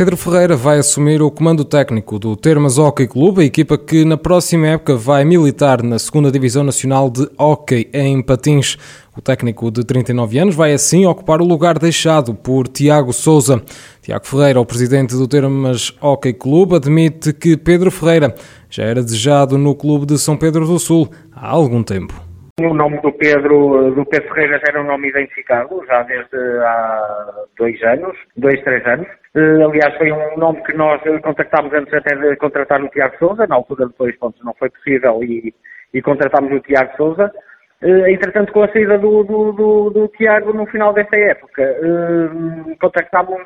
Pedro Ferreira vai assumir o comando técnico do Termas Hockey Clube, a equipa que na próxima época vai militar na segunda Divisão Nacional de Hockey em Patins. O técnico de 39 anos vai assim ocupar o lugar deixado por Tiago Souza. Tiago Ferreira, o presidente do Termas Hockey Clube, admite que Pedro Ferreira já era desejado no clube de São Pedro do Sul há algum tempo. O nome do Pedro, do Pedro Ferreira já era um nome identificado, já desde há dois anos, dois, três anos. Uh, aliás, foi um nome que nós contactámos antes até de contratar o Tiago Souza, na altura depois, pontos não foi possível e, e contratámos o Tiago Souza. Uh, entretanto, com a saída do, do, do, do, Tiago no final desta época, contactámos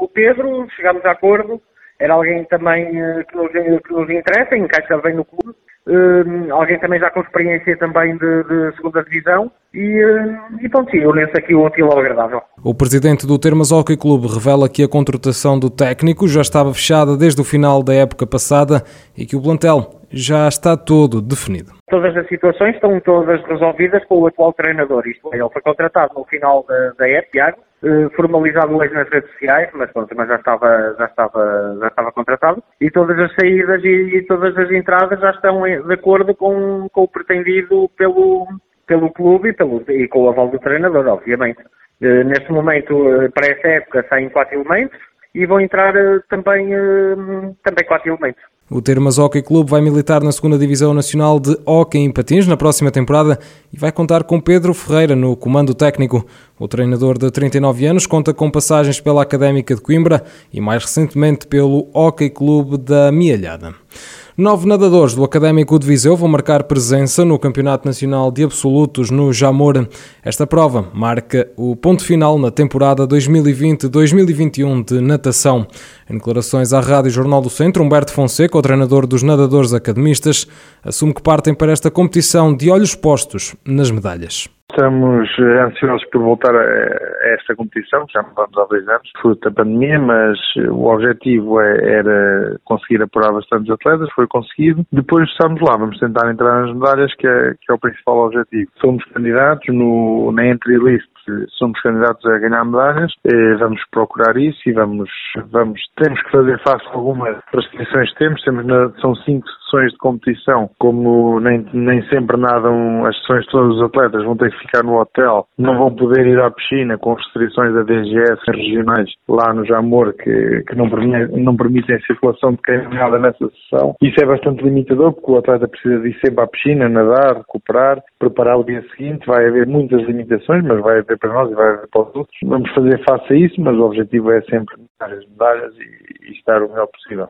o Pedro, chegámos a acordo, era alguém também que nos, que nos interessa, encaixa bem no clube, Uh, alguém também já com experiência também de, de segunda divisão e, uh, e pronto, sim, eu lenço aqui o útil ao agradável. O presidente do Termas Hockey Clube revela que a contratação do técnico já estava fechada desde o final da época passada e que o plantel já está todo definido. Todas as situações estão todas resolvidas com o atual treinador. Isto é, ele foi contratado no final da, da época, eh, formalizado hoje nas redes sociais, mas pronto, mas já estava, já estava, já estava contratado. E todas as saídas e, e todas as entradas já estão de acordo com, com o pretendido pelo, pelo clube e, pelo, e com o aval do treinador, obviamente. Uh, neste momento, uh, para esta época, saem quatro elementos e vão entrar também, também quatro elementos. O Termas Hockey Clube vai militar na segunda Divisão Nacional de Hockey em Patins na próxima temporada e vai contar com Pedro Ferreira no comando técnico. O treinador de 39 anos conta com passagens pela Académica de Coimbra e mais recentemente pelo Hockey Clube da Mialhada. Nove nadadores do Académico de Viseu vão marcar presença no Campeonato Nacional de Absolutos no Jamor. Esta prova marca o ponto final na temporada 2020-2021 de natação. Em declarações à Rádio Jornal do Centro, Humberto Fonseca, o treinador dos nadadores academistas, assume que partem para esta competição de olhos postos nas medalhas. Estamos eh, ansiosos por voltar a, esta competição, já vamos há dois anos, fruto da pandemia, mas eh, o objetivo é, era conseguir apurar bastantes atletas, foi conseguido. Depois estamos lá, vamos tentar entrar nas medalhas, que é, que é o principal objetivo. Somos candidatos no, na entry list somos candidatos a ganhar medalhas, eh, vamos procurar isso e vamos, vamos, temos que fazer face a algumas restrições que temos, temos na, são cinco sessões de competição, como nem, nem sempre nadam as sessões todos os atletas, vão ter que ficar no hotel, não vão poder ir à piscina com restrições da DGS regionais lá no Jamor que, que não, permitem, não permitem a circulação de quem nada nessa sessão. Isso é bastante limitador porque o atleta precisa de ir sempre à piscina, nadar, recuperar, preparar o dia seguinte, vai haver muitas limitações, mas vai haver haver para nós e vai haver para os outros. Vamos fazer face a isso, mas o objetivo é sempre ganhar as medalhas e, e estar o melhor possível.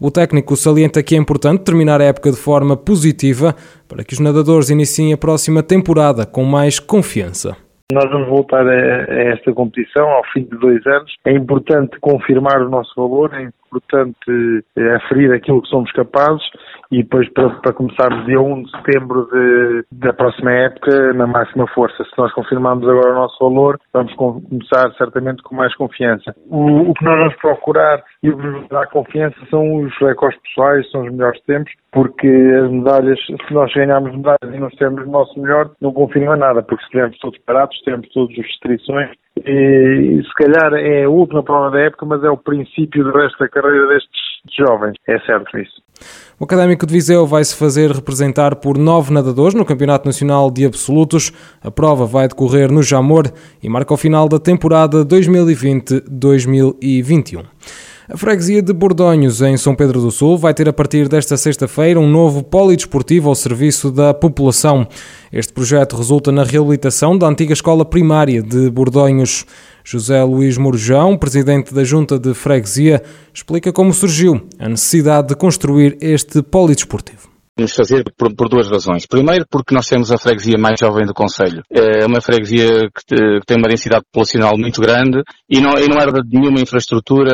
O técnico salienta que é importante terminar a época de forma positiva para que os nadadores iniciem a próxima temporada com mais confiança. Nós vamos voltar a, esta competição ao fim de dois anos. É importante confirmar o nosso valor, é importante é, aferir aquilo que somos capazes e depois para, para começarmos dia 1 de setembro de, da próxima época na máxima força. Se nós confirmarmos agora o nosso valor, vamos começar certamente com mais confiança. O, o que nós vamos procurar e o que nos dá confiança são os recordes pessoais, são os melhores tempos, porque as medalhas, se nós ganharmos medalhas e não estivermos no nosso melhor, não confirma nada, porque se estivermos todos parados, temos todas as restrições e, se calhar é a última prova da época, mas é o princípio do resto da carreira destes jovens. É certo isso. O Académico de Viseu vai se fazer representar por nove nadadores no Campeonato Nacional de Absolutos. A prova vai decorrer no Jamor e marca o final da temporada 2020-2021. A freguesia de Bordonhos, em São Pedro do Sul, vai ter a partir desta sexta-feira um novo polidesportivo ao serviço da população. Este projeto resulta na reabilitação da antiga escola primária de Bordonhos. José Luís Morjão, presidente da Junta de Freguesia, explica como surgiu a necessidade de construir este polidesportivo nos fazer por, por, duas razões. Primeiro, porque nós temos a freguesia mais jovem do Conselho. É uma freguesia que, que tem uma densidade populacional muito grande e não, e não era de nenhuma infraestrutura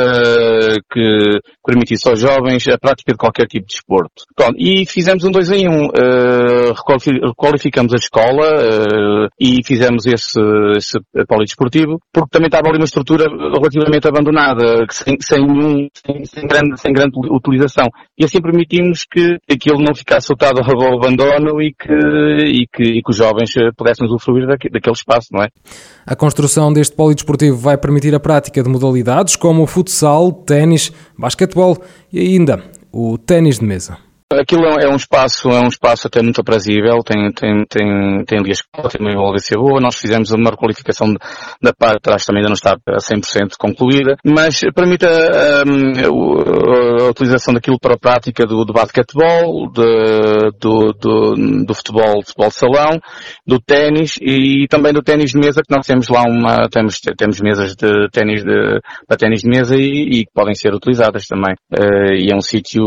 que permitisse aos jovens a prática de qualquer tipo de desporto. Pronto, e fizemos um dois em um. Uh, requalificamos a escola e fizemos esse, esse polidesportivo, porque também estava ali uma estrutura relativamente abandonada, sem, sem, sem, sem, grande, sem grande utilização. E assim permitimos que aquilo não ficasse soltado ao abandono e que, e que, e que os jovens pudessem usufruir daquele espaço, não é? A construção deste polidesportivo vai permitir a prática de modalidades como futsal, ténis, basquetebol e ainda o ténis de mesa. Aquilo é um espaço, é um espaço até muito aprazível, tem, tem, tem, tem ali a escola, tem uma envolvência boa, nós fizemos uma requalificação da parte de trás, também ainda não está a 100% concluída, mas permite a, a, a, utilização daquilo para a prática do, do basquetebol, de, do, do, do futebol, futebol de salão, do ténis e também do ténis de mesa, que nós temos lá uma, temos, temos mesas de ténis de, para ténis de mesa e, e podem ser utilizadas também. Uh, e é um sítio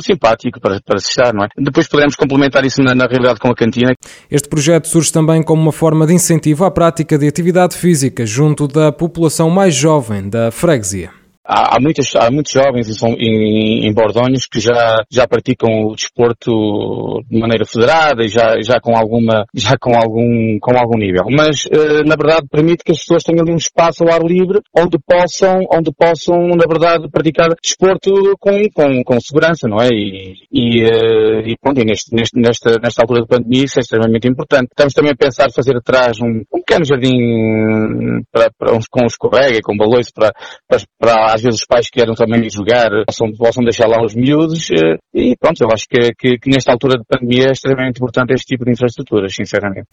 simpático para, para se não é? Depois poderemos complementar isso na, na realidade com a cantina. Este projeto surge também como uma forma de incentivo à prática de atividade física junto da população mais jovem da freguesia. Há, há, muitas, há muitos jovens em, em, em Bordões que já, já praticam o desporto de maneira federada e já, já com alguma, já com algum, com algum nível. Mas, uh, na verdade, permite que as pessoas tenham ali um espaço ao ar livre onde possam, onde possam, na verdade, praticar desporto com, com, com segurança, não é? E, e, uh, e pronto, e neste, neste, nesta, nesta altura de pandemia isso é extremamente importante. Estamos também a pensar fazer atrás um, um pequeno jardim para, para uns, com escorrega, com balões para, para, para às vezes os pais querem também jogar, possam, possam deixar lá os miúdos, eh, e pronto, eu acho que, que, que, nesta altura de pandemia é extremamente importante este tipo de infraestruturas, sinceramente.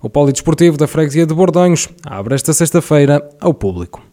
O Polidesportivo da Freguesia de Bordonhos abre esta sexta-feira ao público.